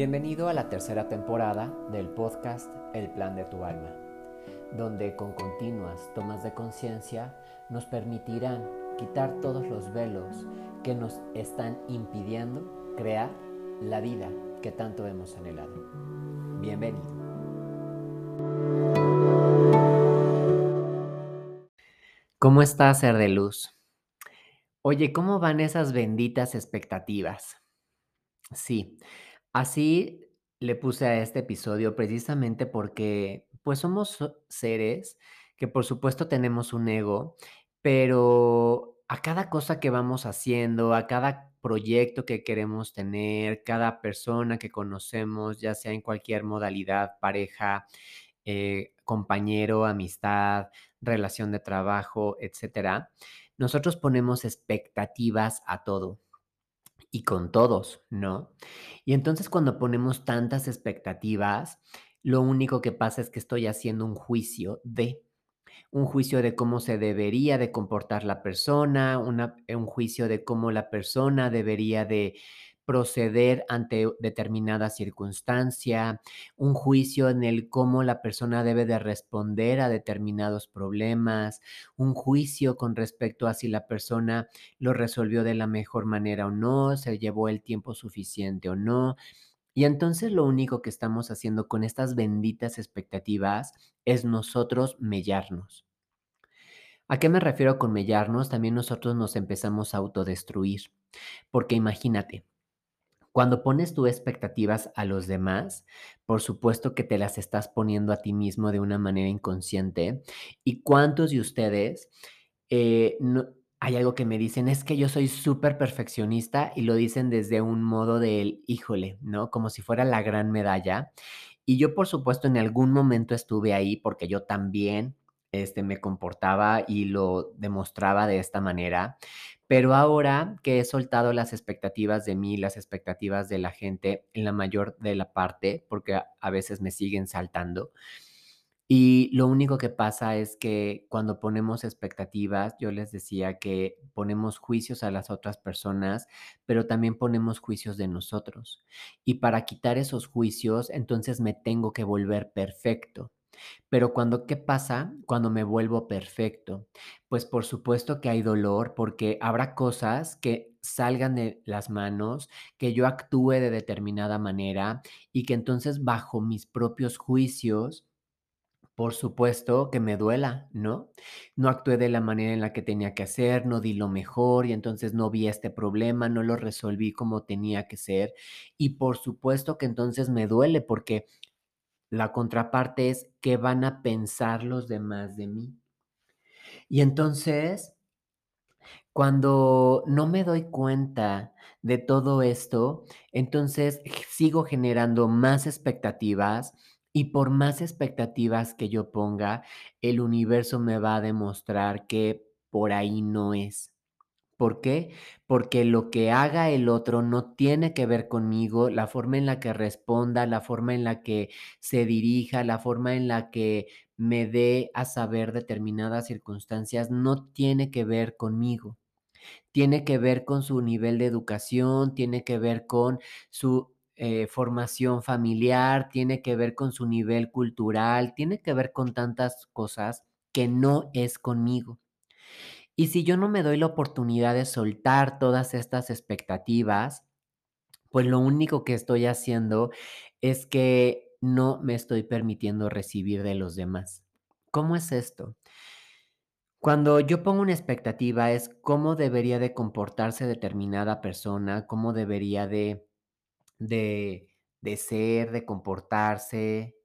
Bienvenido a la tercera temporada del podcast El Plan de tu Alma, donde con continuas tomas de conciencia nos permitirán quitar todos los velos que nos están impidiendo crear la vida que tanto hemos anhelado. Bienvenido. ¿Cómo estás, ser de luz? Oye, ¿cómo van esas benditas expectativas? Sí, así le puse a este episodio precisamente porque, pues, somos seres que, por supuesto, tenemos un ego, pero a cada cosa que vamos haciendo, a cada proyecto que queremos tener, cada persona que conocemos, ya sea en cualquier modalidad, pareja, eh, compañero, amistad, relación de trabajo, etcétera, nosotros ponemos expectativas a todo y con todos, ¿no? Y entonces cuando ponemos tantas expectativas, lo único que pasa es que estoy haciendo un juicio de, un juicio de cómo se debería de comportar la persona, una, un juicio de cómo la persona debería de proceder ante determinada circunstancia, un juicio en el cómo la persona debe de responder a determinados problemas, un juicio con respecto a si la persona lo resolvió de la mejor manera o no, se llevó el tiempo suficiente o no. Y entonces lo único que estamos haciendo con estas benditas expectativas es nosotros mellarnos. ¿A qué me refiero con mellarnos? También nosotros nos empezamos a autodestruir. Porque imagínate, cuando pones tus expectativas a los demás, por supuesto que te las estás poniendo a ti mismo de una manera inconsciente. ¿Y cuántos de ustedes eh, hay algo que me dicen, es que yo soy súper perfeccionista y lo dicen desde un modo del, híjole, ¿no? Como si fuera la gran medalla. Y yo, por supuesto, en algún momento estuve ahí porque yo también este, me comportaba y lo demostraba de esta manera. Pero ahora que he soltado las expectativas de mí, las expectativas de la gente en la mayor de la parte, porque a, veces me siguen saltando, y lo único que pasa es que cuando ponemos expectativas, yo les decía que ponemos juicios a las otras personas, pero también ponemos juicios de nosotros. Y para quitar esos juicios, entonces me tengo que volver perfecto. Pero cuando, ¿qué pasa cuando me vuelvo perfecto? Pues por supuesto que hay dolor porque habrá cosas que salgan de las manos, que yo actúe de determinada manera y que entonces bajo mis propios juicios por supuesto que me duela, ¿no? No actué de la manera en la que tenía que hacer, no di lo mejor y entonces no vi este problema, no lo resolví como tenía que ser. Y por supuesto que entonces me duele porque la contraparte es qué van a pensar los demás de mí. Y entonces, cuando no me doy cuenta de todo esto, entonces sigo generando más expectativas y por más expectativas que yo ponga, el universo me va a demostrar que por ahí no es. ¿Por qué? Porque lo que haga el otro no tiene que ver conmigo, la forma en la que responda, la forma en la que se dirija, la forma en la que me dé a saber determinadas circunstancias, no tiene que ver conmigo. Tiene que ver con su nivel de educación, tiene que ver con su eh, formación familiar, tiene que ver con su nivel cultural, tiene que ver con tantas cosas que no es conmigo. Y si yo no me doy la oportunidad de soltar todas estas expectativas, pues lo único que estoy haciendo es que no me estoy permitiendo recibir de los demás. ¿Cómo es esto? Cuando yo pongo una expectativa es cómo debería de comportarse determinada persona, cómo debería de de de ser, de comportarse.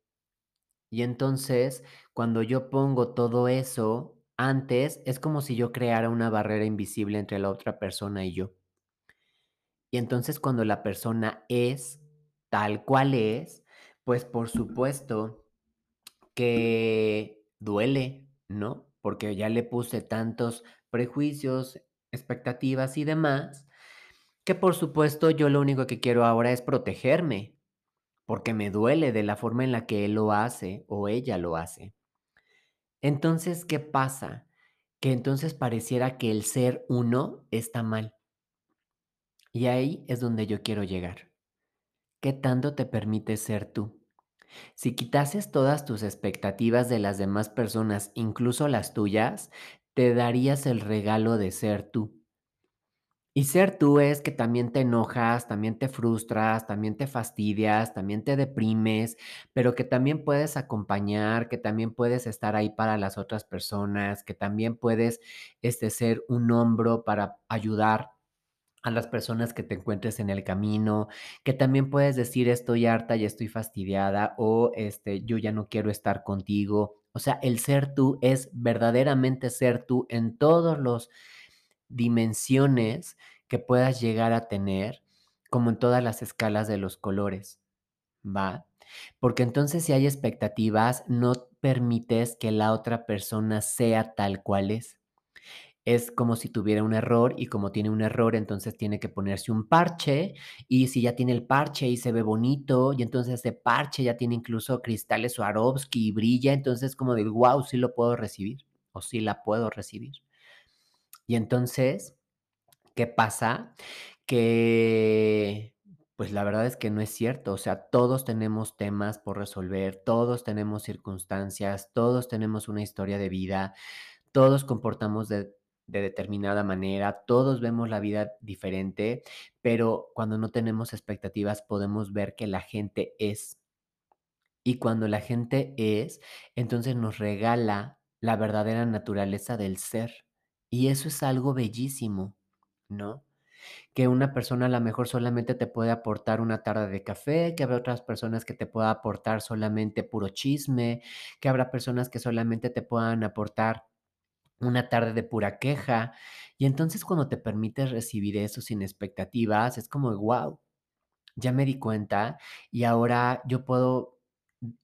Y entonces, cuando yo pongo todo eso antes, es como si yo creara una barrera invisible entre la otra persona y yo. Y entonces, cuando la persona es tal cual es, pues, por supuesto que duele, ¿no? Porque ya le puse tantos prejuicios, expectativas y demás, que por supuesto, yo lo único que quiero ahora es protegerme, porque me duele de la forma en la que él lo hace o ella lo hace. Entonces, ¿qué pasa? Que entonces pareciera que el ser uno está mal. Y ahí es donde yo quiero llegar. ¿qué tanto te permites ser tú? Si quitases todas tus expectativas de las demás personas, incluso las tuyas, te darías el regalo de ser tú. Y ser tú es que también te enojas, también te frustras, también te fastidias, también te deprimes, pero que también puedes acompañar, que también puedes estar ahí para las otras personas, que también puedes, este, ser un hombro para ayudar a las personas que te encuentres en el camino, que también puedes decir: "Estoy harta y estoy fastidiada", o, este: "Yo ya no quiero estar contigo". O sea, el ser tú es verdaderamente ser tú en todos los dimensiones que puedas llegar a tener, como en todas las escalas de los colores, ¿va? Porque entonces, si hay expectativas, no permites que la otra persona sea tal cual es. Es como si tuviera un error y como tiene un error, entonces tiene que ponerse un parche, y si ya tiene el parche y se ve bonito, y entonces ese parche ya tiene incluso cristales Swarovski y brilla, entonces como de: "Guau, sí lo puedo recibir, o sí la puedo recibir". Y entonces, ¿qué pasa? Que, pues, la verdad es que no es cierto, o sea, todos tenemos temas por resolver, todos tenemos circunstancias, todos tenemos una historia de vida, todos comportamos de de determinada manera, todos vemos la vida diferente, pero cuando no tenemos expectativas podemos ver que la gente es. Y cuando la gente es, entonces nos regala la verdadera naturaleza del ser. Y eso es algo bellísimo, ¿no? Que una persona a la mejor solamente te puede aportar una tarde de café, que habrá otras personas que te pueda aportar solamente puro chisme, que habrá personas que solamente te puedan aportar una tarde de pura queja. Y entonces cuando te permites recibir eso sin expectativas, es como, guau, ya me di cuenta y ahora yo puedo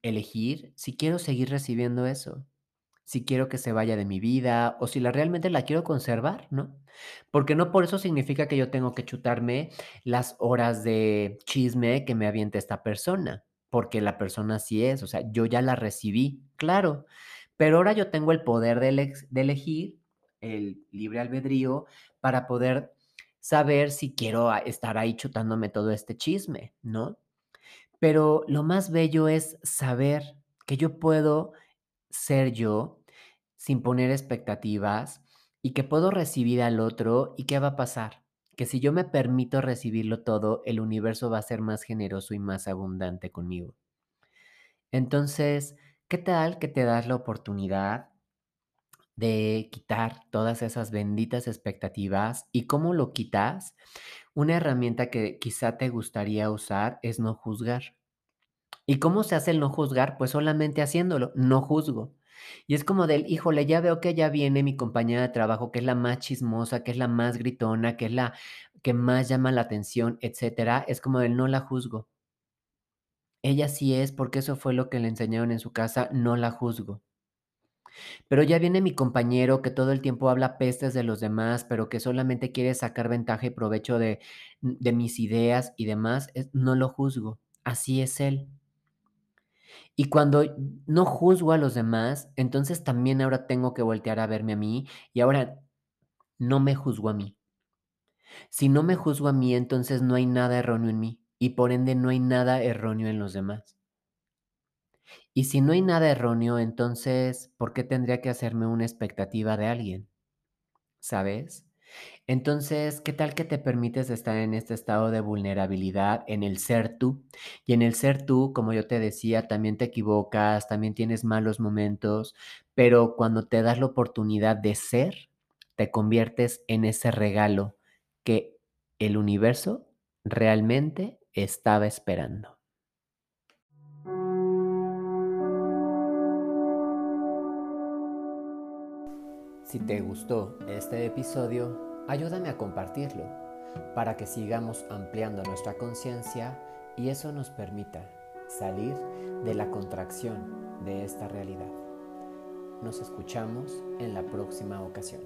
elegir si quiero seguir recibiendo eso, si quiero que se vaya de mi vida o si la realmente la quiero conservar, ¿no? Porque no por eso significa que yo tengo que chutarme las horas de chisme que me avienta esta persona, porque la persona así es, o sea, yo ya la recibí, claro, pero ahora yo tengo el poder de elex de elegir, el libre albedrío, para poder saber si quiero estar ahí chutándome todo este chisme, ¿no? Pero lo más bello es saber que yo puedo ser yo, sin poner expectativas, y que puedo recibir al otro, ¿y qué va a pasar? Que si yo me permito recibirlo todo, el universo va a ser más generoso y más abundante conmigo. Entonces, ¿qué tal que te das la oportunidad de quitar todas esas benditas expectativas? ¿Y cómo lo quitas? Una herramienta que quizá te gustaría usar es no juzgar. ¿Y cómo se hace el no juzgar? Pues solamente haciéndolo, no juzgo. Y es como del, híjole, ya veo que ya viene mi compañera de trabajo, que es la más chismosa, que es la más gritona, que es la que más llama la atención, etcétera. Es como del, no la juzgo. Ella sí es, porque eso fue lo que le enseñaron en su casa, no la juzgo. Pero ya viene mi compañero que todo el tiempo habla pestes de los demás, pero que solamente quiere sacar ventaja y provecho de, de mis ideas y demás, no lo juzgo. Así es él. Y cuando no juzgo a los demás, entonces también ahora tengo que voltear a verme a mí y ahora no me juzgo a mí. Si no me juzgo a mí, entonces no hay nada erróneo en mí y por ende no hay nada erróneo en los demás. Y si no hay nada erróneo, entonces, ¿por qué tendría que hacerme una expectativa de alguien? ¿Sabes? Entonces, ¿qué tal que te permites estar en este estado de vulnerabilidad, en el ser tú? Y en el ser tú, como yo te decía, también te equivocas, también tienes malos momentos, pero cuando te das la oportunidad de ser, te conviertes en ese regalo que el universo realmente estaba esperando. Si te gustó este episodio, ayúdame a compartirlo para que sigamos ampliando nuestra conciencia y eso nos permita salir de la contracción de esta realidad. Nos escuchamos en la próxima ocasión.